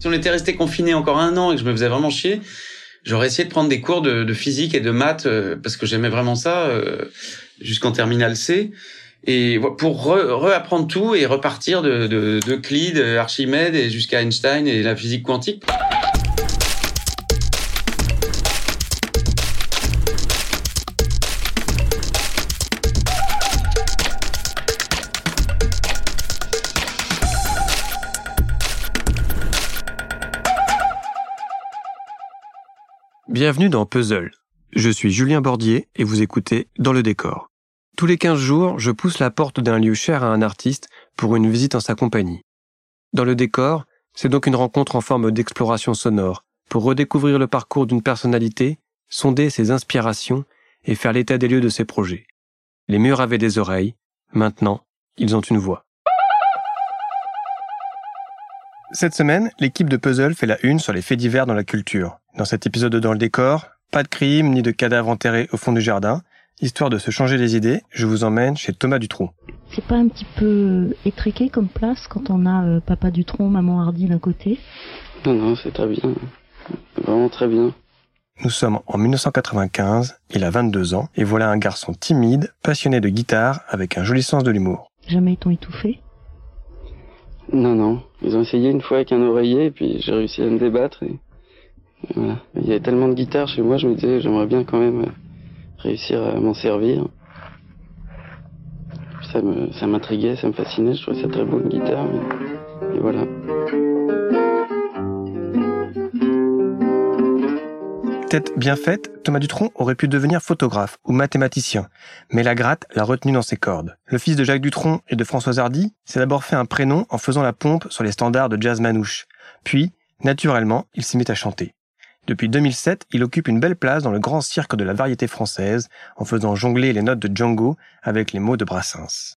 Si on était resté confiné encore un an et que je me faisais vraiment chier, j'aurais essayé de prendre des cours de, physique et de maths euh, parce que j'aimais vraiment ça euh, jusqu'en terminale C. Et pour réapprendre tout et repartir de, de, Euclide, Archimède et jusqu'à Einstein et la physique quantique. Bienvenue dans Puzzle. Je suis Julien Bordier et vous écoutez Dans le décor. Tous les 15 jours, je pousse la porte d'un lieu cher à un artiste pour une visite en sa compagnie. Dans le décor, c'est donc une rencontre en forme d'exploration sonore pour redécouvrir le parcours d'une personnalité, sonder ses inspirations et faire l'état des lieux de ses projets. Les murs avaient des oreilles, maintenant, ils ont une voix. Cette semaine, l'équipe de Puzzle fait la une sur les faits divers dans la culture. Dans cet épisode de Dans le décor, pas de crime ni de cadavres enterrés au fond du jardin. Histoire de se changer les idées, je vous emmène chez Thomas Dutronc. C'est pas un petit peu étriqué comme place quand on a euh, papa Dutronc, maman Hardy d'un côté? Non, non, c'est très bien. Vraiment très bien. Nous sommes en 1995, il a 22 ans, et voilà un garçon timide, passionné de guitare, avec un joli sens de l'humour. Jamais ils t'ont étouffé Non, non. Ils ont essayé une fois avec un oreiller, et puis j'ai réussi à me débattre, et voilà. Il y avait tellement de guitares chez moi, je me disais, j'aimerais bien quand même euh, réussir à m'en servir. Ça me, ça m'intriguait, ça me fascinait, je trouvais ça très beau une guitare, et voilà. Tête bien faite, Thomas Dutronc aurait pu devenir photographe ou mathématicien, mais la gratte l'a retenu dans ses cordes. Le fils de Jacques Dutronc et de Françoise Hardy s'est d'abord fait un prénom en faisant la pompe sur les standards de jazz manouche. Puis, naturellement, il s'y mit à chanter. Depuis 2007, il occupe une belle place dans le grand cirque de la variété française en faisant jongler les notes de Django avec les mots de Brassens.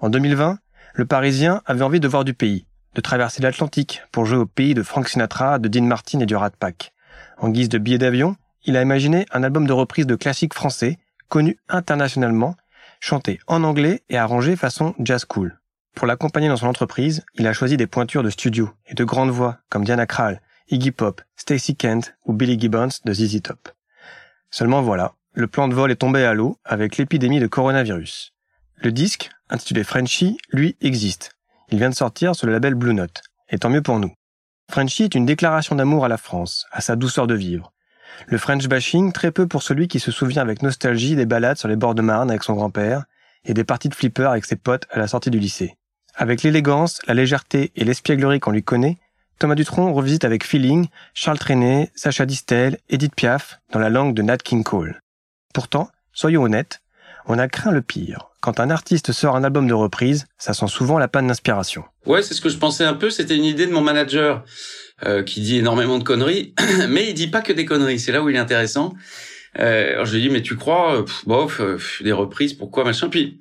En 2020, le Parisien avait envie de voir du pays, de traverser l'Atlantique pour jouer au pays de Frank Sinatra, de Dean Martin et du Rat Pack. En guise de billet d'avion, il a imaginé un album de reprise de classiques français, connu internationalement, chanté en anglais et arrangé façon jazz cool. Pour l'accompagner dans son entreprise, il a choisi des pointures de studio et de grandes voix comme Diana Krall, Iggy Pop, Stacy Kent ou Billy Gibbons de ZZ Top. Seulement voilà, le plan de vol est tombé à l'eau avec l'épidémie de coronavirus. Le disque, intitulé Frenchy, lui existe. Il vient de sortir sur le label Blue Note. Et tant mieux pour nous. Frenchy est une déclaration d'amour à la France, à sa douceur de vivre. Le French bashing, très peu pour celui qui se souvient avec nostalgie des balades sur les bords de Marne avec son grand-père et des parties de flipper avec ses potes à la sortie du lycée. Avec l'élégance, la légèreté et l'espièglerie qu'on lui connaît, Thomas Dutronc revisite avec feeling Charles Trenet, Sacha Distel, Edith Piaf dans la langue de Nat King Cole. Pourtant, soyons honnêtes, on a craint le pire. Quand un artiste sort un album de reprise, ça sent souvent la panne d'inspiration. Ouais, c'est ce que je pensais un peu. C'était une idée de mon manager euh, qui dit énormément de conneries, mais il dit pas que des conneries. C'est là où il est intéressant. Euh, alors je lui dis mais tu crois, bof, euh, des reprises, pourquoi machin. Puis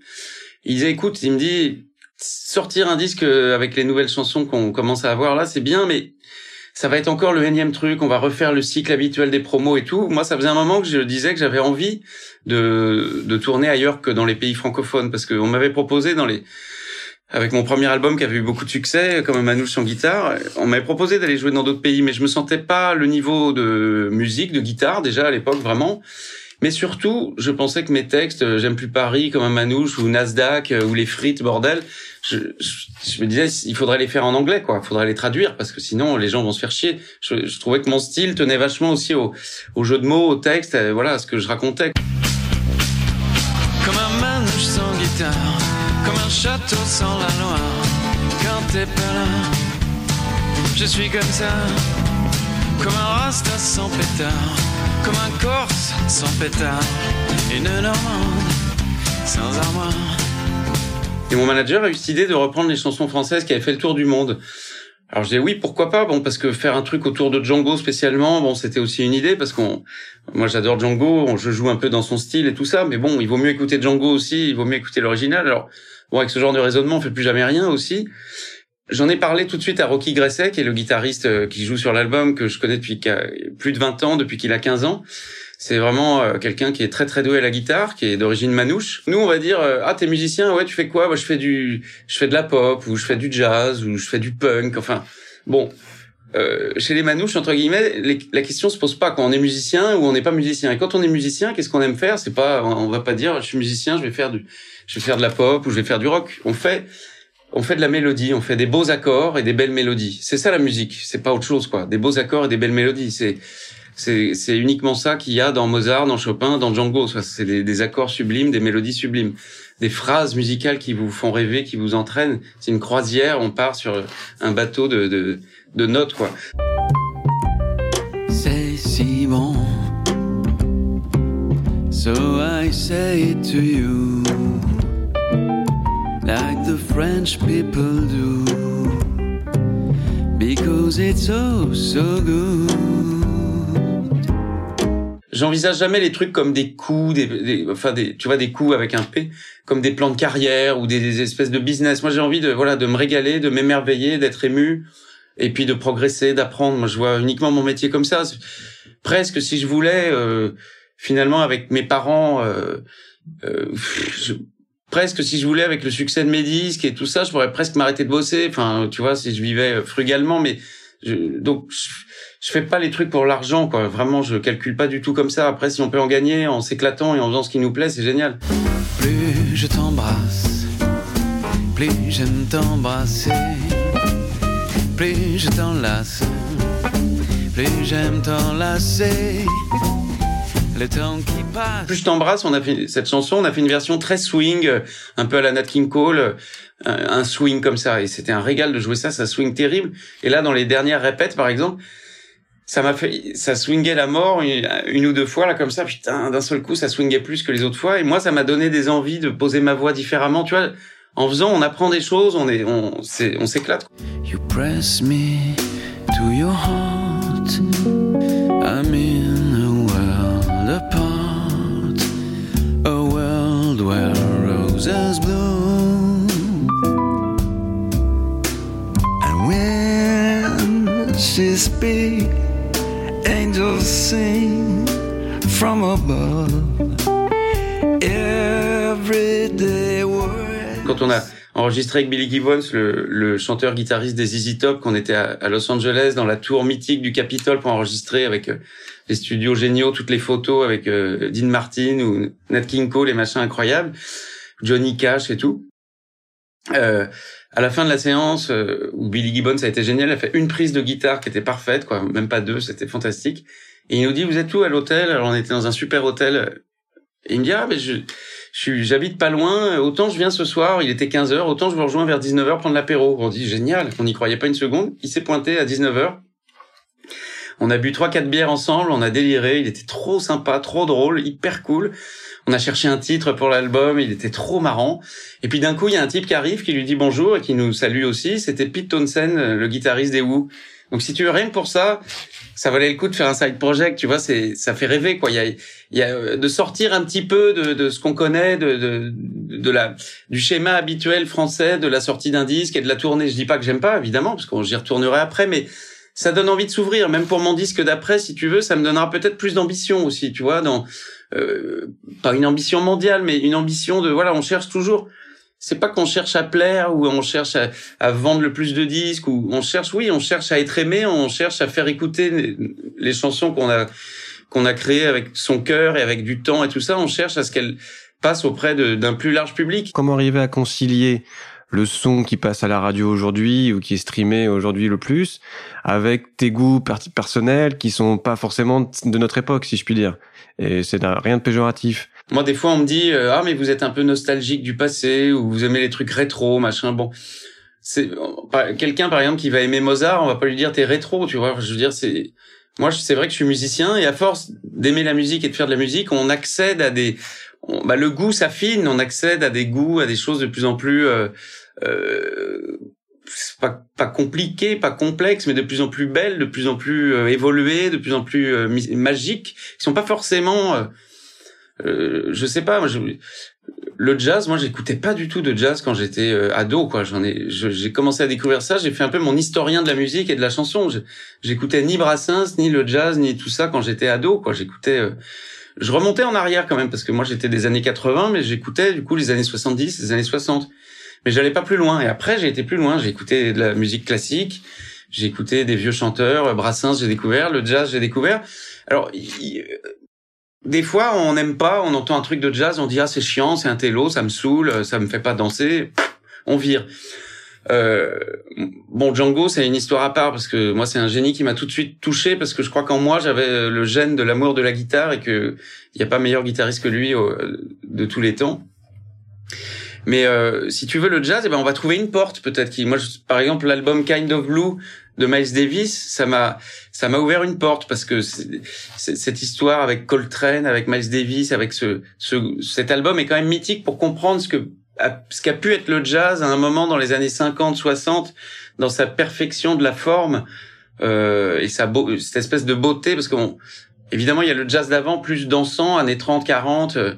il disait écoute, il me dit sortir un disque euh, avec les nouvelles chansons qu'on commence à avoir là, c'est bien, mais ça va être encore le énième truc. On va refaire le cycle habituel des promos et tout. Moi, ça faisait un moment que je disais que j'avais envie de, de tourner ailleurs que dans les pays francophones, parce qu'on m'avait proposé dans les avec mon premier album qui avait eu beaucoup de succès, comme Manouche en guitare, on m'avait proposé d'aller jouer dans d'autres pays, mais je me sentais pas le niveau de musique, de guitare déjà à l'époque vraiment. Mais surtout, je pensais que mes textes, euh, j'aime plus Paris comme un manouche ou Nasdaq euh, ou les frites, bordel. Je, je, me disais, il faudrait les faire en anglais, quoi. Il faudrait les traduire parce que sinon les gens vont se faire chier. Je, je trouvais que mon style tenait vachement aussi au, au jeu de mots, au texte, euh, voilà, à ce que je racontais. Comme un manouche sans guitare, comme un château sans la Loire. Quand t'es pas là, je suis comme ça, comme un rasta sans pétard comme un Corse sans pétard, une Normande sans armoire. Et mon manager a eu cette idée de reprendre les chansons françaises qui avaient fait le tour du monde. Alors je disais oui, pourquoi pas? Bon, parce que faire un truc autour de Django spécialement, bon, c'était aussi une idée parce qu'on, moi j'adore Django, je joue un peu dans son style et tout ça, mais bon, il vaut mieux écouter Django aussi, il vaut mieux écouter l'original. Alors bon, avec ce genre de raisonnement, on fait plus jamais rien aussi. J'en ai parlé tout de suite à Rocky Gresset, qui est le guitariste euh, qui joue sur l'album, que je connais depuis plus de 20 ans, depuis qu'il a 15 ans. C'est vraiment euh, quelqu'un qui est très très doué à la guitare, qui est d'origine manouche. Nous, on va dire euh, ah t'es musicien, ouais tu fais quoi? Moi je fais du, je fais de la pop ou je fais du jazz ou je fais du punk. Enfin bon, euh, chez les manouches entre guillemets, la question se pose pas quand on est musicien ou on n'est pas musicien. Et quand on est musicien, qu'est-ce qu'on aime faire? C'est pas, on va pas dire, je suis musicien, je vais faire du, je vais faire de la pop ou je vais faire du rock. On fait, on fait de la mélodie, on fait des beaux accords et des belles mélodies. C'est ça la musique. C'est pas autre chose quoi. Des beaux accords et des belles mélodies. C'est c'est uniquement ça qu'il y a dans Mozart, dans Chopin, dans Django. C'est des, accords sublimes, des mélodies sublimes des phrases musicales qui vous font rêver, qui vous entraînent. C'est une croisière, on part sur un bateau de, de, de notes, quoi. C'est. So I say it to you, the French people do, because it's so, so good j'envisage jamais les trucs comme des coups, des, enfin des, tu vois, des coups avec un P, comme des plans de carrière ou des, espèces de business. Moi, j'ai envie de, voilà, de me régaler, de m'émerveiller, d'être ému, et puis de progresser, d'apprendre. Moi, je vois uniquement mon métier comme ça. Presque, si je voulais, euh, finalement, avec mes parents, euh, euh, presque si je voulais, avec le succès de mes disques et tout ça, je pourrais presque m'arrêter de bosser. Enfin, tu vois, si je vivais frugalement, mais donc. Je, je fais pas les trucs pour l'argent, quoi. Vraiment, je calcule pas du tout comme ça. Après, si on peut en gagner en s'éclatant et en faisant ce qui nous plaît, c'est génial. Plus je t'embrasse, plus j'aime t'embrasser, plus je t'enlace, plus j'aime t'enlacer. Le temps qui passe. Plus je t'embrasse, on a fait cette chanson, on a fait une version très swing, un peu à la Nat King Cole, un swing comme ça, et c'était un régal de jouer ça, ça swing terrible. Et là, dans les dernières répètes, par exemple, ça m'a fait, ça swingait la mort une, ou deux fois là comme ça. Putain, d'un seul coup, ça swingait plus que les autres fois. Et moi, ça m'a donné des envies de poser ma voix différemment. Tu vois, en faisant, on apprend des choses, on est, on, on s'éclate. You press me to your heart. I'm in apart, a world where roses bloom. And when she speaks. Angels sing from Quand on a enregistré avec Billy Gibbons, le, chanteur guitariste des Easy Top, qu'on était à, Los Angeles dans la tour mythique du Capitole pour enregistrer avec euh, les studios géniaux, toutes les photos avec euh, Dean Martin ou Nat King Cole, les machins incroyables, Johnny Cash et tout. Euh, à la fin de la séance, euh, où Billy Gibbons a été génial, il a fait une prise de guitare qui était parfaite, quoi, même pas deux, c'était fantastique. Et il nous dit, vous êtes où à l'hôtel? Alors on était dans un super hôtel. Et il me dit, ah, mais je, j'habite pas loin, autant je viens ce soir, il était 15h, autant je vous rejoins vers 19h prendre l'apéro. On dit, génial, on n'y croyait pas une seconde. Il s'est pointé à 19h. On a bu trois quatre bières ensemble, on a déliré, il était trop sympa, trop drôle, hyper cool. On a cherché un titre pour l'album, il était trop marrant. Et puis d'un coup, il y a un type qui arrive, qui lui dit bonjour et qui nous salue aussi. C'était Pete Townsend, le guitariste des Who. Donc si tu veux rien que pour ça, ça valait le coup de faire un side project, tu vois, c'est ça fait rêver quoi. Il y a, il y a euh, de sortir un petit peu de, de ce qu'on connaît, de, de, de la du schéma habituel français de la sortie d'un disque et de la tournée. Je dis pas que j'aime pas évidemment parce qu'on j'y retournerai après, mais ça donne envie de s'ouvrir. Même pour mon disque d'après, si tu veux, ça me donnera peut-être plus d'ambition aussi, tu vois, dans euh, pas une ambition mondiale, mais une ambition de voilà, on cherche toujours. C'est pas qu'on cherche à plaire ou on cherche à, vendre le plus de disques ou on cherche, oui, on cherche à être aimé, on cherche à faire écouter les, chansons qu'on a qu'on a créées avec son cœur et avec du temps et tout ça. On cherche à ce qu'elles passent auprès d'un plus large public. Comment arriver à concilier le son qui passe à la radio aujourd'hui ou qui est streamé aujourd'hui le plus, avec tes goûts personnels qui sont pas forcément de notre époque, si je puis dire? Et c'est rien de péjoratif. Moi, des fois, on me dit euh, ah mais vous êtes un peu nostalgique du passé ou vous aimez les trucs rétro, machin. Bon, c'est quelqu'un par exemple qui va aimer Mozart, on va pas lui dire t'es rétro, tu vois. Je veux dire, c'est moi, c'est vrai que je suis musicien et à force d'aimer la musique et de faire de la musique, on accède à des bah, le goût s'affine, on accède à des goûts, à des choses de plus en plus euh, euh, pas, pas compliquées, pas complexes, mais de plus en plus belles, de plus en plus euh, évoluées, de plus en plus euh, magiques, qui sont pas forcément, euh, euh, je sais pas, moi, je, le jazz, moi, j'écoutais pas du tout de jazz quand j'étais ado, quoi. J'en ai, j'ai commencé à découvrir ça. J'ai fait un peu mon historien de la musique et de la chanson. J'écoutais ni Brassens, ni le jazz, ni tout ça quand j'étais ado, quoi. J'écoutais je remontais en arrière quand même parce que moi j'étais des années 80 mais j'écoutais du coup les années 70 les années 60 mais j'allais pas plus loin et après j'ai été plus loin j'ai écouté de la musique classique j'ai écouté des vieux chanteurs, Brassens, j'ai découvert, le jazz, j'ai découvert. Alors, des fois, on n'aime pas, on entend un truc de jazz, on dit ah c'est chiant, c'est un télo, ça me saoule, ça me fait pas danser, on vire. Euh, bon, Django, c'est une histoire à part parce que moi, c'est un génie qui m'a tout de suite touché parce que je crois qu'en moi, j'avais le gène de l'amour de la guitare et que il n'y a pas meilleur guitariste que lui de tous les temps. Mais euh, si tu veux le jazz, eh ben on va trouver une porte peut-être moi, par exemple, l'album Kind of Blue de Miles Davis, ça m'a ça m'a ouvert une porte parce que cette histoire avec Coltrane, avec Miles Davis, avec ce, ce cet album est quand même mythique pour comprendre ce que ce qu'a pu être le jazz à un moment dans les années 50, 60, dans sa perfection de la forme euh, et sa beau, cette espèce de beauté, parce que évidemment il y a le jazz d'avant plus dansant, années 30, 40, euh,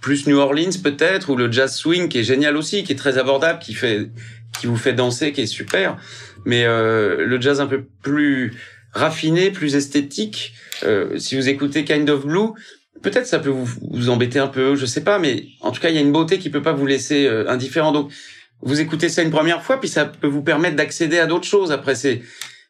plus New Orleans peut-être, ou le jazz swing qui est génial aussi, qui est très abordable, qui fait, qui vous fait danser, qui est super, mais euh, le jazz un peu plus raffiné, plus esthétique. Euh, si vous écoutez Kind of Blue, peut-être ça peut vous, embêter un peu, je sais pas, mais en tout cas, il y a une beauté qui peut pas vous laisser euh, indifférent. Donc, vous écoutez ça une première fois, puis ça peut vous permettre d'accéder à d'autres choses. Après, c'est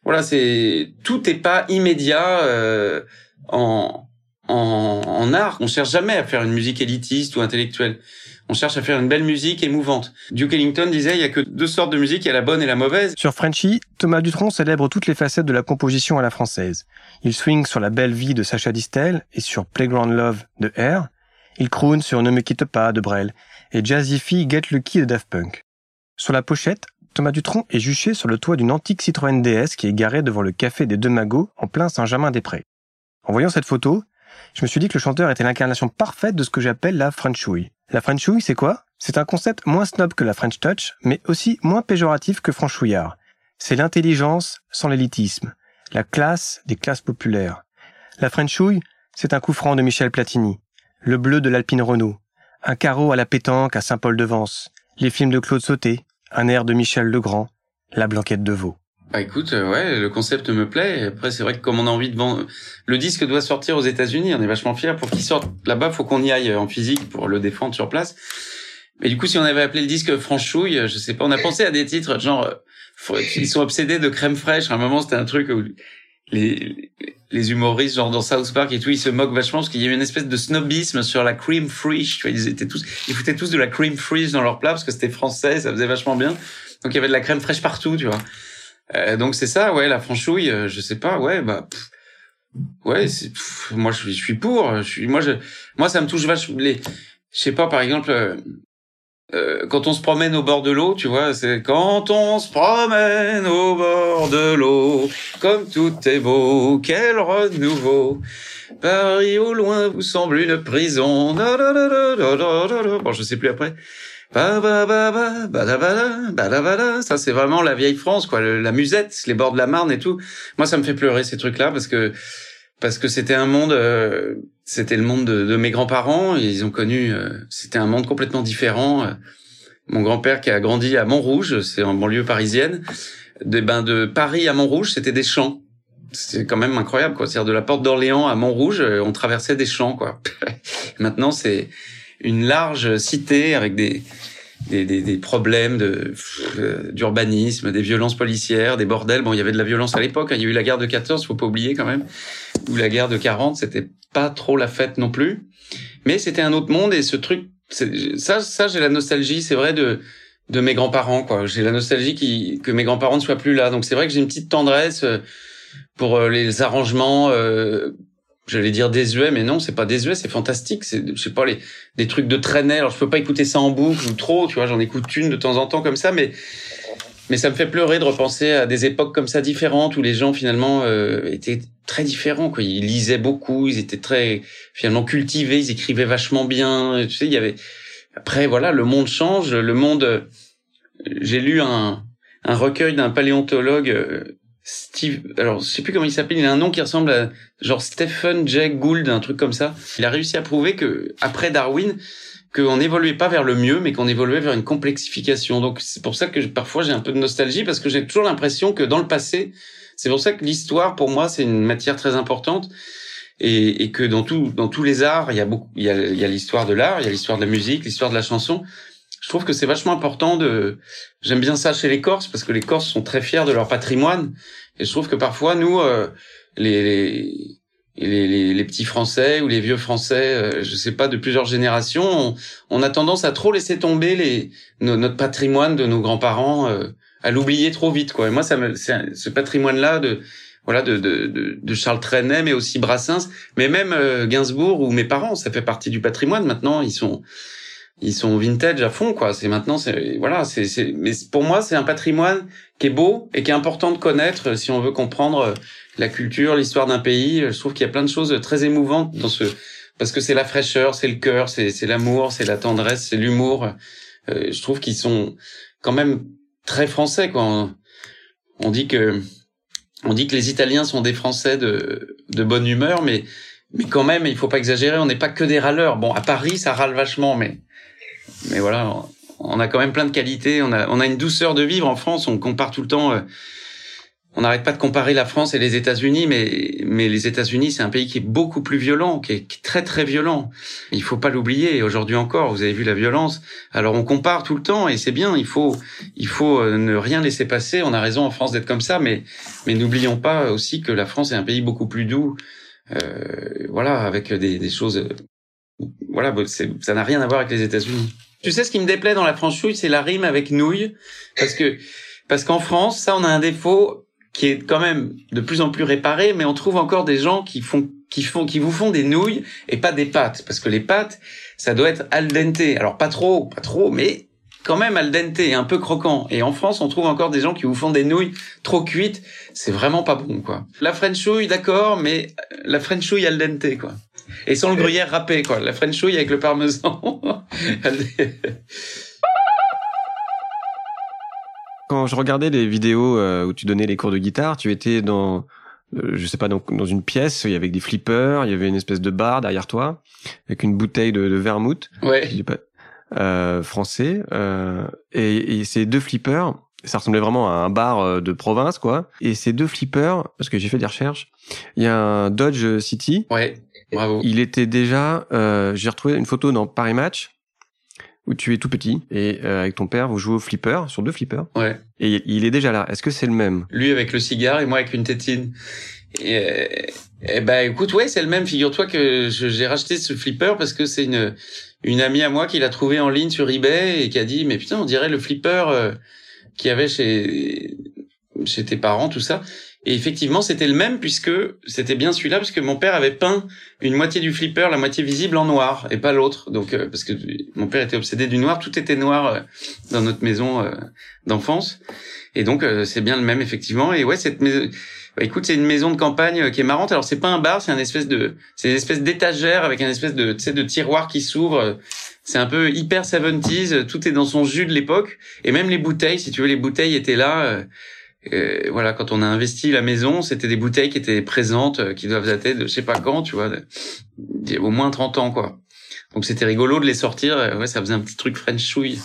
voilà, c'est tout est pas immédiat euh, en, en, art. On cherche jamais à faire une musique élitiste ou intellectuelle. On cherche à faire une belle musique émouvante. Duke Ellington disait il y a que deux sortes de musique, il y a la bonne et la mauvaise. Sur Frenchy, Thomas Dutronc célèbre toutes les facettes de la composition à la française. Il swing sur La belle vie de Sacha Distel et sur Playground Love de Air. Il croon sur Ne me quitte pas de Brel et Jazzify Get Lucky de Daft Punk. Sur la pochette, Thomas Dutronc est juché sur le toit d'une antique Citroën DS qui est garée devant le café des Deux Magots en plein Saint-Germain-des-Prés. En voyant cette photo, je me suis dit que le chanteur était l'incarnation parfaite de ce que j'appelle la Frenchouille. La Frenchouille, c'est quoi? C'est un concept moins snob que la French Touch, mais aussi moins péjoratif que franchouillard. C'est l'intelligence sans l'élitisme, la classe des classes populaires. La Frenchouille, c'est un coup franc de Michel Platini, le bleu de l'Alpine Renault, un carreau à la pétanque à Saint-Paul-de-Vence, les films de Claude Sauté, un air de Michel Legrand, la blanquette de veau. Bah écoute, euh, ouais, le concept me plaît. Après, c'est vrai que comme on a envie de vendre, le disque doit sortir aux États-Unis. On est vachement fiers. Pour qu'il sorte là-bas, faut qu'on y aille en physique pour le défendre sur place. Mais du coup, si on avait appelé le disque Franchouille, je sais pas, on a pensé à des titres genre, euh, ils sont obsédés de crème fraîche. À un moment, c'était un truc où les, humoristes, genre dans South Park et tout, ils se moquent vachement parce qu'il y avait une espèce de snobisme sur la cream fresh. Tu vois, ils étaient tous, ils foutaient tous de la cream fresh dans leur plat parce que c'était français, ça faisait vachement bien. Donc il y avait de la crème fraîche partout, tu vois. Euh, donc c'est ça, ouais, la franchouille, euh, je sais pas, ouais, bah, ouais, c'est, moi je suis, je suis pour, je suis, moi je, moi ça me touche vachement les, je sais pas, par exemple, euh, euh, quand on se promène au bord de l'eau, tu vois, c'est quand on se promène au bord de l'eau, comme tout est beau, quel renouveau. Paris au loin vous semble une prison. Bon, je sais plus après. Ça, c'est vraiment la vieille France, quoi. la musette, les bords de la Marne et tout. Moi, ça me fait pleurer ces trucs-là parce que parce que c'était un monde, euh, c'était le monde de, mes grands-parents. Ils ont connu, euh, c'était un monde complètement différent. Mon grand-père qui a grandi à Montrouge, c'est en banlieue parisienne. De, ben de Paris à Montrouge, c'était des champs. C'est quand même incroyable, quoi. C'est-à-dire de la porte d'Orléans à Montrouge, on traversait des champs, quoi. Maintenant, c'est une large cité avec des des, des, des problèmes de euh, d'urbanisme, des violences policières, des bordels. Bon, il y avait de la violence à l'époque. Hein. Il y a eu la guerre de 14, faut pas oublier quand même. Ou la guerre de 40, c'était pas trop la fête non plus. Mais c'était un autre monde et ce truc, ça, ça j'ai la nostalgie, c'est vrai de de mes grands-parents quoi. J'ai la nostalgie qui que mes grands-parents ne soient plus là. Donc c'est vrai que j'ai une petite tendresse euh, pour euh, les arrangements j'allais dire désuet, mais non, c'est pas désuet, c'est fantastique. C'est, je sais pas, les, des trucs de traîner. Alors, je peux pas écouter ça en boucle ou trop, tu vois, j'en écoute une de temps en temps comme ça, mais, mais ça me fait pleurer de repenser à des époques comme ça différentes où les gens, finalement, euh, étaient très différents, quoi. Ils lisaient beaucoup, ils étaient très, finalement, cultivés, ils écrivaient vachement bien. Tu sais, il y avait, après, voilà, le monde change, le monde, j'ai lu un, un recueil d'un paléontologue, euh, Steve, alors je sais plus comment il s'appelle, il a un nom qui ressemble à genre Stephen Jay Gould, un truc comme ça. Il a réussi à prouver que après Darwin, qu'on n'évoluait pas vers le mieux, mais qu'on évoluait vers une complexification. Donc c'est pour ça que parfois j'ai un peu de nostalgie parce que j'ai toujours l'impression que dans le passé, c'est pour ça que l'histoire pour moi c'est une matière très importante et, et, que dans tout dans tous les arts il y a beaucoup il y a, il y a l'histoire de l'art, il y a l'histoire de la musique, l'histoire de la chanson. Je trouve que c'est vachement important de. J'aime bien ça chez les Corses parce que les Corses sont très fiers de leur patrimoine et je trouve que parfois nous, euh, les, les les, les, petits Français ou les vieux Français, euh, je sais pas, de plusieurs générations, on, on, a tendance à trop laisser tomber les, notre patrimoine de nos grands-parents, euh, à l'oublier trop vite, quoi. Et moi, ça me, ce patrimoine-là de, voilà, de, de, de, Charles Trenet, mais aussi Brassens, mais même euh, Gainsbourg ou mes parents, ça fait partie du patrimoine. Maintenant, ils sont, ils sont vintage à fond, quoi. C'est maintenant, c'est voilà, c'est, mais pour moi, c'est un patrimoine qui est beau et qui est important de connaître si on veut comprendre la culture, l'histoire d'un pays. Je trouve qu'il y a plein de choses très émouvantes dans ce, parce que c'est la fraîcheur, c'est le cœur, c'est, c'est l'amour, c'est la tendresse, c'est l'humour. Euh, je trouve qu'ils sont quand même très français, quoi. On, dit que, on dit que les Italiens sont des Français de, de bonne humeur, mais, mais quand même, il faut pas exagérer. On n'est pas que des râleurs. Bon, à Paris, ça râle vachement, mais, mais voilà, on a quand même plein de qualités. On a, on a une douceur de vivre en France. On compare tout le temps. Euh, on n'arrête pas de comparer la France et les États-Unis, mais mais les États-Unis, c'est un pays qui est beaucoup plus violent, qui est, très très violent. Il faut pas l'oublier. Aujourd'hui encore, vous avez vu la violence. Alors on compare tout le temps et c'est bien. Il faut il faut euh, ne rien laisser passer. On a raison en France d'être comme ça, mais mais n'oublions pas aussi que la France est un pays beaucoup plus doux. Euh, voilà, avec des, des choses. Voilà, ça n'a rien à voir avec les États-Unis. Tu sais ce qui me déplaît dans la franchouille, c'est la rime avec nouille, parce que parce qu'en France, ça, on a un défaut qui est quand même de plus en plus réparé, mais on trouve encore des gens qui font, qui font, qui vous font des nouilles et pas des pâtes, parce que les pâtes, ça doit être al dente. Alors pas trop, pas trop, mais quand même al dente, un peu croquant. Et en France, on trouve encore des gens qui vous font des nouilles trop cuites. C'est vraiment pas bon, quoi. La frenchouille, d'accord, mais la frenchouille al dente, quoi. Et sans le gruyère râpé, quoi. La frenchouille avec le parmesan. Quand je regardais les vidéos euh, où tu donnais les cours de guitare, tu étais dans, euh, je sais pas, dans, dans une pièce, il y avait des flippers, il y avait une espèce de bar derrière toi, avec une bouteille de, de vermouth. Ouais. Pas, euh, français. Euh, et, et, ces deux flippers, ça ressemblait vraiment à un bar de province, quoi. Et ces deux flippers, parce que j'ai fait des recherches, il y a un Dodge City. Ouais, bravo. Il était déjà, euh, j'ai retrouvé une photo dans Paris Match où tu es tout petit et euh, avec ton père vous jouez au flipper sur deux flippers. Ouais. Et il est déjà là. Est-ce que c'est le même? Lui avec le cigare et moi avec une tétine. Et, euh, ben écoute ouais c'est le même. Figure-toi que j'ai racheté ce flipper parce que c'est une une amie à moi qui l'a trouvé en ligne sur eBay et qui a dit mais putain on dirait le flipper euh, qu'il y avait chez chez tes parents tout ça. Et effectivement, c'était le même puisque c'était bien celui-là puisque mon père avait peint une moitié du flipper, la moitié visible en noir et pas l'autre. Donc euh, parce que mon père était obsédé du noir, tout était noir euh, dans notre maison euh, d'enfance. Et donc c'est bien le même effectivement. Et ouais, cette maison bah, écoute, c'est une maison de campagne qui est marrante. Alors c'est pas un bar, c'est un espèce de c'est une espèce d'étagère avec un espèce de tu sais de tiroir qui s'ouvre. C'est un peu hyper 70s, tout est dans son jus de l'époque et même les bouteilles, si tu veux les bouteilles étaient là euh, voilà, quand on a investi la maison, c'était des bouteilles qui étaient présentes, euh, qui doivent dater de je sais pas quand, tu vois, au moins 30 ans, quoi. Donc c'était rigolo de les sortir. Euh, ouais, ça faisait un petit truc frenchouille.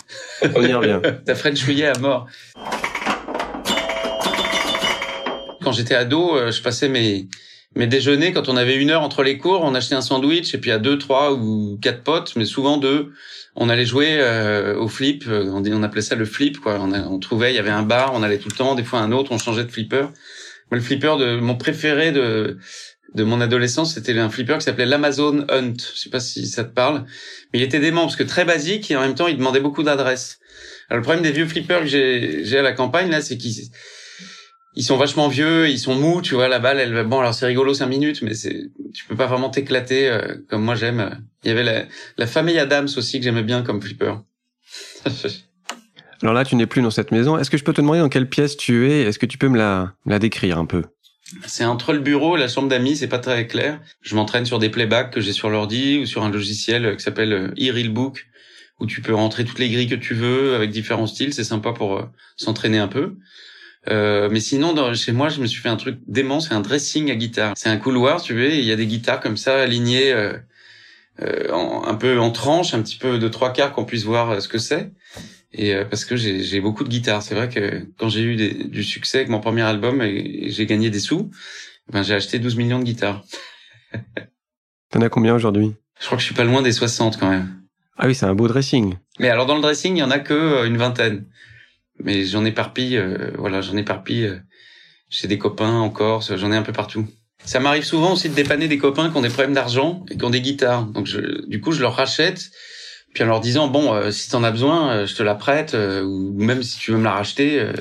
On y revient. ça frenchouillait à mort. Quand j'étais ado, je passais mes mes déjeuners quand on avait une heure entre les cours, on achetait un sandwich et puis à deux, trois ou quatre potes, mais souvent deux, on allait jouer euh, au flip. Euh, on, on, appelait ça le flip. Quoi. On, on, trouvait, il y avait un bar, on allait tout le temps. Des fois un autre, on changeait de flipper. le flipper de mon préféré de de mon adolescence, c'était un flipper qui s'appelait l'Amazon Hunt. Je sais pas si ça te parle, mais il était dément parce que très basique et en même temps il demandait beaucoup d'adresses. Alors le problème des vieux flippers que j'ai à la campagne là, c'est qu'ils ils sont vachement vieux, ils sont mous, tu vois, la balle, elle, bon, alors c'est rigolo cinq minutes, mais c'est, tu peux pas vraiment t'éclater euh, comme moi j'aime. Il y avait la, la famille Adams aussi que j'aimais bien comme flipper. alors là, tu n'es plus dans cette maison. Est-ce que je peux te demander dans quelle pièce tu es? Est-ce que tu peux me la, la décrire un peu? C'est entre le bureau et la chambre d'amis, c'est pas très clair. Je m'entraîne sur des playbacks que j'ai sur l'ordi ou sur un logiciel qui s'appelle euh, e-Reelbook où tu peux rentrer toutes les grilles que tu veux avec différents styles. C'est sympa pour euh, s'entraîner un peu. Euh, mais sinon, dans, chez moi, je me suis fait un truc dément, c'est un dressing à guitare. C'est un couloir, tu veux, il y a des guitares comme ça alignées euh, euh, en, un peu en tranche, un petit peu de trois quarts qu'on puisse voir euh, ce que c'est. Et euh, parce que j'ai beaucoup de guitares, c'est vrai que quand j'ai eu des, du succès avec mon premier album et, j'ai gagné des sous, ben j'ai acheté 12 millions de guitares. T'en as combien aujourd'hui? Je crois que je suis pas loin des 60 quand même. Ah oui, c'est un beau dressing. Mais alors dans le dressing, il y en a que une vingtaine. Mais j'en éparpille, euh, voilà, j'en éparpille euh, chez des copains en Corse, j'en ai un peu partout. Ça m'arrive souvent aussi de dépanner des copains qui ont des problèmes d'argent et qui ont des guitares. Donc je, du coup, je leur rachète, puis en leur disant bon, euh, si t'en as besoin, euh, je te la prête, euh, ou même si tu veux me la racheter, euh,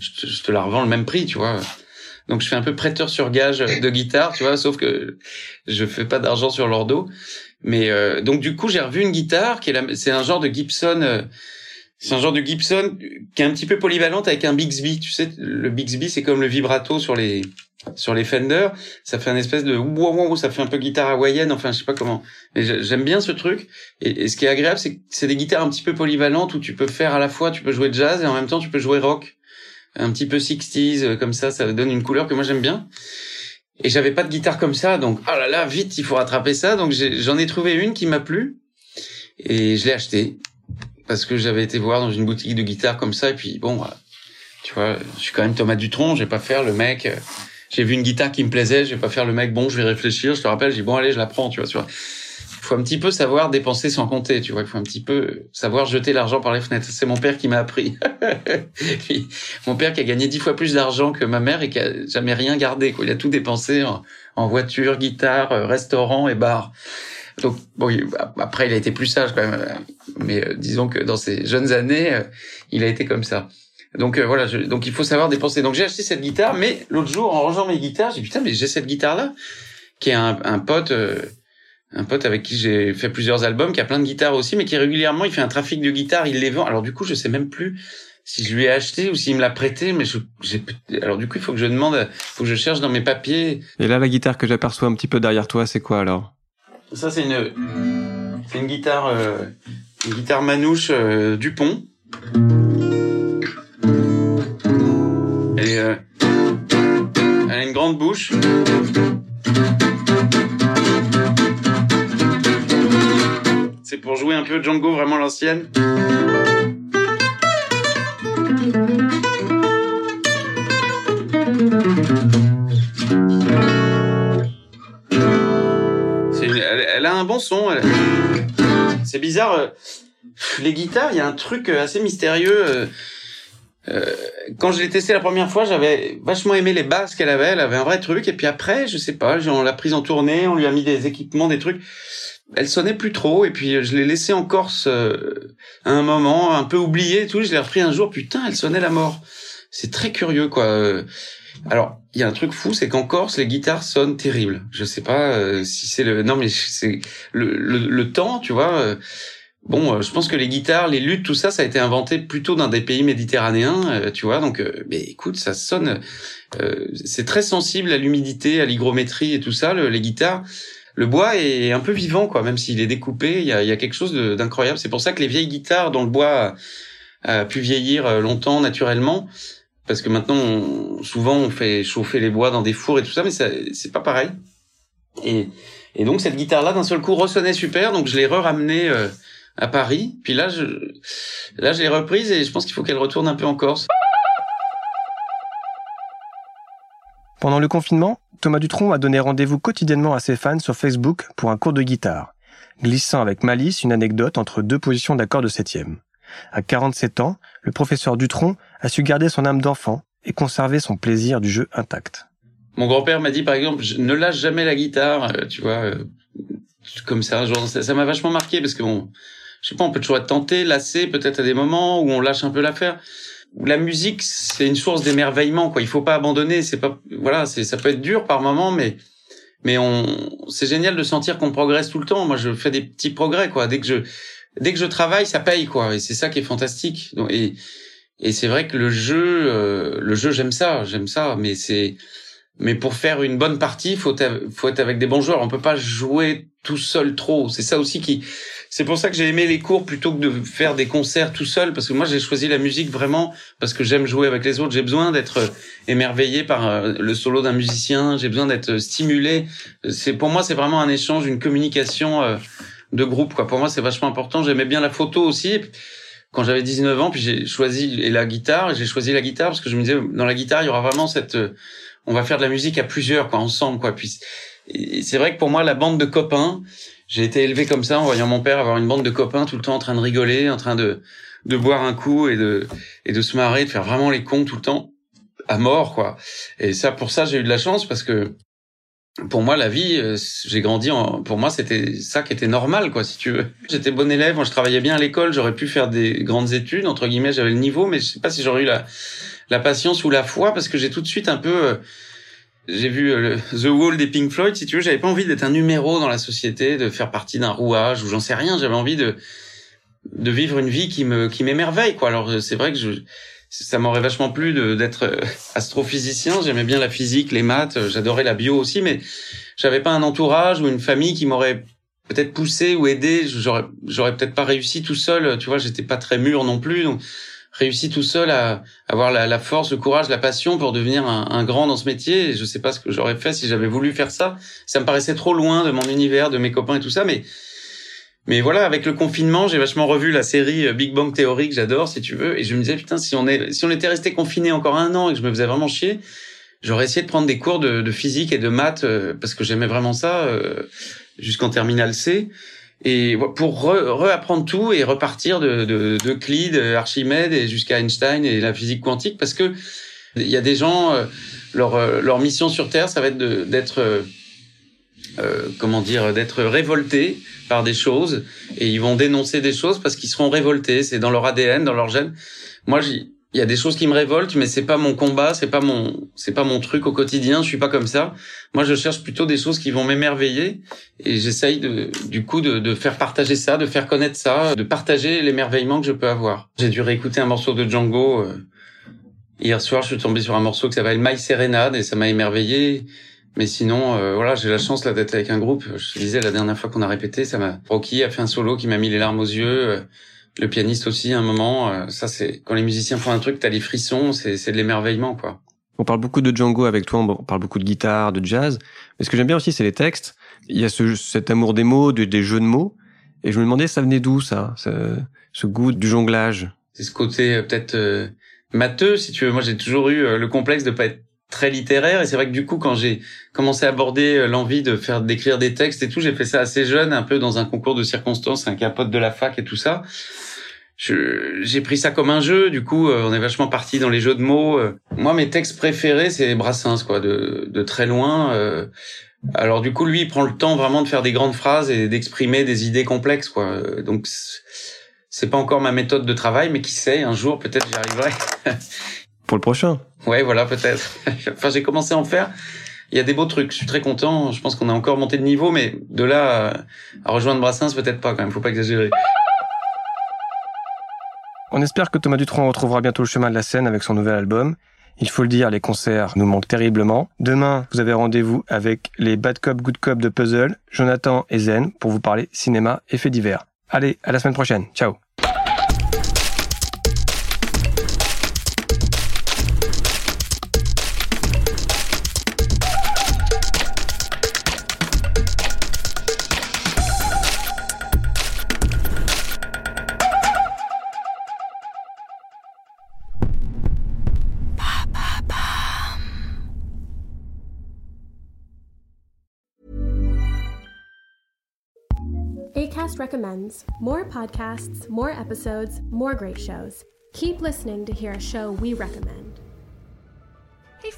je, te, je te la revends le même prix, tu vois. Donc je fais un peu prêteur sur gage de guitare, tu vois, sauf que je fais pas d'argent sur leur dos. Mais donc du coup, j'ai revu une guitare qui est c'est un genre de Gibson. C'est un genre de Gibson qui est un petit peu polyvalente avec un Bixby. Tu sais, le Bixby, c'est comme le vibrato sur les sur les Fender. Ça fait un espèce de wow, ça fait un peu guitare hawaïenne. Enfin, je sais pas comment. Mais j'ai- j'aime bien ce truc. Et, ce qui est agréable, c'est que c'est des guitares un petit peu polyvalentes où tu peux faire à la fois, tu peux jouer jazz et en même temps, tu peux jouer rock. Un petit peu 60s, euh, comme ça, ça donne une couleur que moi j'aime bien. Et j'avais pas de guitare comme ça, donc oh là là, vite, il faut rattraper ça. Donc j'en ai trouvé une qui m'a plu et je l'ai achetée parce que j'avais été voir dans une boutique de guitare comme ça et puis bon, euh, tu vois, je suis quand même Thomas Dutronc, je vais pas faire le mec. euh, J'ai vu une guitare qui me plaisait, je vais pas faire le mec. Bon, je vais réfléchir. Je te rappelle, j'ai bon allez, je la prends, tu vois. Tu vois. Faut un petit peu savoir dépenser sans compter, tu vois. Il faut un petit peu savoir jeter l'argent par les fenêtres. C'est mon père qui m'a appris. Mon père qui a gagné dix fois plus d'argent que ma mère et qui a jamais rien gardé. Quoi. Il a tout dépensé en, en voiture, guitare, euh, restaurant et bar. Donc bon, après il a été plus sage quand même, mais euh, disons que dans ses jeunes années, euh, il a été comme ça. Donc euh, voilà, je- donc il faut savoir dépenser. Donc j'ai acheté cette guitare, mais l'autre jour en rangeant mes guitares, j'ai dit putain mais j'ai cette guitare là, qui est un, un pote, euh, un pote avec qui j'ai fait plusieurs albums, qui a plein de guitares aussi, mais qui régulièrement il fait un trafic de guitares, il les vend. Alors du coup je sais même plus si je lui ai acheté ou s'il me l'a prêté, mais je, alors du coup il faut que je demande, faut que je cherche dans mes papiers. Et là, la guitare que j'aperçois un petit peu derrière toi, c'est quoi alors? Ça, c'est une, guitare, euh, guitare manouche euh, Dupont. Euh, elle a une grande bouche. C'est pour jouer un peu Django, vraiment l'ancienne. Son. C'est bizarre. euh, Les guitares, il y a un truc euh, assez mystérieux. euh, quand je l'ai testé la première fois, j'avais vachement aimé les basses qu'elle avait. Elle avait un vrai truc. Et puis après, je sais pas, on l'a prise en tournée, on lui a mis des équipements, des trucs. Elle sonnait plus trop. Et puis je l'ai laissée en Corse un moment, un peu oubliée et tout. Je l'ai repris un jour. Putain, elle sonnait la mort. C'est très curieux, quoi. Euh, Alors, il y a un truc fou, c'est qu'en Corse, les guitares sonnent terribles. Je sais pas euh, si c'est le... Non, mais c'est le, le, le temps, tu vois. euh, Bon, euh, je pense que les guitares, les luttes, tout ça, ça a été inventé plutôt dans des pays méditerranéens, euh, tu vois. Donc, euh, mais écoute, ça sonne. euh, c'est très sensible à l'humidité, à l'hygrométrie et tout ça. le- les guitares, le bois est un peu vivant, quoi. Même s'il est découpé, il y a, y a quelque chose d'incroyable. C'est pour ça que les vieilles guitares dont le bois a, a pu vieillir euh, longtemps naturellement, parce que maintenant, souvent, on fait chauffer les bois dans des fours et tout ça, mais c'est pas pareil. Et, et donc cette guitare-là, d'un seul coup, ressonnait super, donc je l'ai re-ramenée euh, à Paris. Puis là, je, là, je l'ai reprise et je pense qu'il faut qu'elle retourne un peu en Corse. Pendant le confinement, Thomas Dutronc a donné rendez-vous quotidiennement à ses fans sur Facebook pour un cours de guitare, glissant avec malice une anecdote entre deux positions d'accords de septième. À 47 ans, le professeur Dutronc a su garder son âme d'enfant et conserver son plaisir du jeu intact. Mon grand-père m'a dit, par exemple, ne lâche jamais la guitare, euh, tu vois, euh, comme ça. Genre, ça m'a vachement marqué parce que bon, je sais pas, on peut toujours être tenté, lassé, peut-être à des moments où on lâche un peu l'affaire. La musique, c'est une source d'émerveillement, quoi. Il faut pas abandonner. C'est pas, voilà, c'est, ça peut être dur par moments, mais, mais on, c'est génial de sentir qu'on progresse tout le temps. Moi, je fais des petits progrès, quoi. Dès que je, dès que je travaille, ça paye, quoi. Et c'est ça qui est fantastique. Et, et c'est vrai que le jeu, euh, le jeu, j'aime ça, j'aime ça, mais c'est, mais pour faire une bonne partie, faut faut être avec des bons joueurs. On peut pas jouer tout seul trop. C'est ça aussi qui, c'est pour ça que j'ai aimé les cours plutôt que de faire des concerts tout seul, parce que moi j'ai choisi la musique vraiment parce que j'aime jouer avec les autres. J'ai besoin d'être émerveillé par euh, le solo d'un musicien. J'ai besoin d'être stimulé. C'est pour moi c'est vraiment un échange, une communication euh, de groupe. Quoi. Pour moi c'est vachement important. J'aimais bien la photo aussi. Quand j'avais 19 ans, puis j'ai choisi et la guitare. J'ai choisi la guitare parce que je me disais dans la guitare il y aura vraiment cette euh, on va faire de la musique à plusieurs, quoi, ensemble, quoi. Puis c'est vrai que pour moi, la bande de copains, j'ai été élevé comme ça en voyant mon père avoir une bande de copains tout le temps en train de rigoler, en train de de boire un coup et de et de se marrer, de faire vraiment les cons tout le temps à mort quoi. Et ça pour ça j'ai eu de la chance parce que pour moi la vie euh, j'ai grandi en pour moi c'était ça qui était normal quoi si tu veux. J'étais bon élève, je travaillais bien à l'école, j'aurais pu faire des grandes études entre guillemets, j'avais le niveau mais je sais pas si j'aurais eu la la patience ou la foi parce que j'ai tout de suite un peu euh, j'ai vu euh, The Wall des Pink Floyd, si tu veux, j'avais pas envie d'être un numéro dans la société, de faire partie d'un rouage ou j'en sais rien. J'avais envie de de vivre une vie qui me qui m'émerveille quoi. Alors c'est vrai que je ça m'aurait vachement plu d'être euh, astrophysicien. J'aimais bien la physique, les maths, j'adorais la bio aussi, mais j'avais pas un entourage ou une famille qui m'aurait peut-être poussé ou aidé. J'aurais peut-être pas réussi tout seul. Tu vois, j'étais pas très mûr non plus. Donc réussi tout seul à avoir la, force, le courage, la passion pour devenir un, grand dans ce métier. Je sais pas ce que j'aurais fait si j'avais voulu faire ça. Ça me paraissait trop loin de mon univers, de mes copains et tout ça, mais mais voilà, avec le confinement, j'ai vachement revu la série euh, Big Bang Theory que j'adore, si tu veux, et je me disais putain, si on est, si on était resté confiné encore un an et que je me faisais vraiment chier, j'aurais essayé de prendre des cours de, physique et de maths euh, parce que j'aimais vraiment ça euh, jusqu'en terminale C. Et pour réapprendre tout et repartir de, de, d'Euclide, Archimède et jusqu'à Einstein et la physique quantique parce que il y a des gens euh, leur euh, leur mission sur Terre ça va être d'être euh, comment dire d'être révoltés par des choses et ils vont dénoncer des choses parce qu'ils seront révoltés c'est dans leur ADN dans leur gène moi il y a des choses qui me révoltent, mais c'est pas mon combat, c'est pas mon, c'est pas mon truc au quotidien. Je suis pas comme ça. Moi, je cherche plutôt des choses qui vont m'émerveiller, et j'essaye de, du coup, de, de, faire partager ça, de faire connaître ça, de partager l'émerveillement que je peux avoir. J'ai dû réécouter un morceau de Django euh, hier soir. Je suis tombé sur un morceau qui s'appelle My Serenade et ça m'a émerveillé. Mais sinon, euh, voilà, j'ai la chance là d'être avec un groupe. Je te disais la dernière fois qu'on a répété, ça m'a. Rocky a fait un solo qui m'a mis les larmes aux yeux. Euh, le pianiste aussi, à un moment, euh, ça c'est quand les musiciens font un truc, t'as les frissons, c'est c'est de l'émerveillement quoi. On parle beaucoup de Django avec toi, on parle beaucoup de guitare, de jazz. Mais ce que j'aime bien aussi, c'est les textes. Il y a ce, cet amour des mots, des jeux de mots. Et je me demandais, ça venait d'où ça, ce, ce, goût du jonglage? C'est ce côté euh, peut-être euh, matheux, si tu veux. Moi, j'ai toujours eu le complexe de pas être très littéraire et c'est vrai que du coup quand j'ai commencé à aborder l'envie de faire d'écrire des textes et tout j'ai fait ça assez jeune un peu dans un concours de circonstances un capote de la fac et tout ça j'ai pris ça comme un jeu. Du coup, euh, on est vachement parti dans les jeux de mots. Euh. Moi, mes textes préférés, c'est Brassens, quoi, de, de très loin. Euh. Alors du coup, lui, il prend le temps vraiment de faire des grandes phrases et d'exprimer des idées complexes, quoi. Donc, c'est pas encore ma méthode de travail, mais qui sait, un jour, peut-être, j'y arriverai. Pour le prochain. Ouais, voilà, peut-être. enfin, j'ai commencé à en faire. Il y a des beaux trucs. Je suis très content. Je pense qu'on a encore monté de niveau, mais de là à rejoindre Brassens, peut-être pas quand même. Faut pas exagérer. On espère que Thomas Dutronc retrouvera bientôt le chemin de la scène avec son nouvel album. Il faut le dire, les concerts nous manquent terriblement. Demain, vous avez rendez-vous avec les Bad Cop Good Cop de Puzzle, Jonathan et Zen pour vous parler cinéma et faits divers. Allez, à la semaine prochaine. Ciao. Recommends more podcasts, more episodes, more great shows. Keep listening to hear a show we recommend.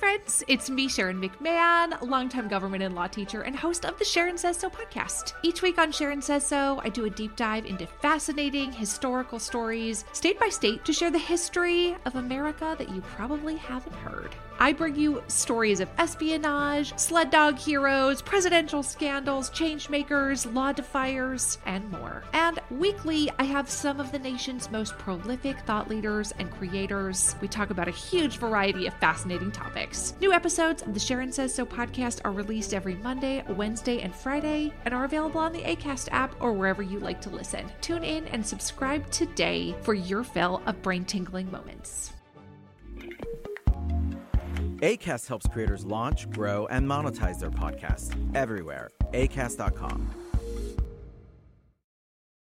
Friends, it's me, Sharon McMahon, longtime government and law teacher and host of the Sharon Says So podcast. Each week on Sharon Says So, I do a deep dive into fascinating historical stories, state by state, to share the history of America that you probably haven't heard. I bring you stories of espionage, sled dog heroes, presidential scandals, changemakers, law defiers, and more. And weekly, I have some of the nation's most prolific thought leaders and creators. We talk about a huge variety of fascinating topics. New episodes of the Sharon Says So podcast are released every Monday, Wednesday, and Friday, and are available on the ACAST app or wherever you like to listen. Tune in and subscribe today for your fill of brain tingling moments. ACAST helps creators launch, grow, and monetize their podcasts everywhere. ACAST.com.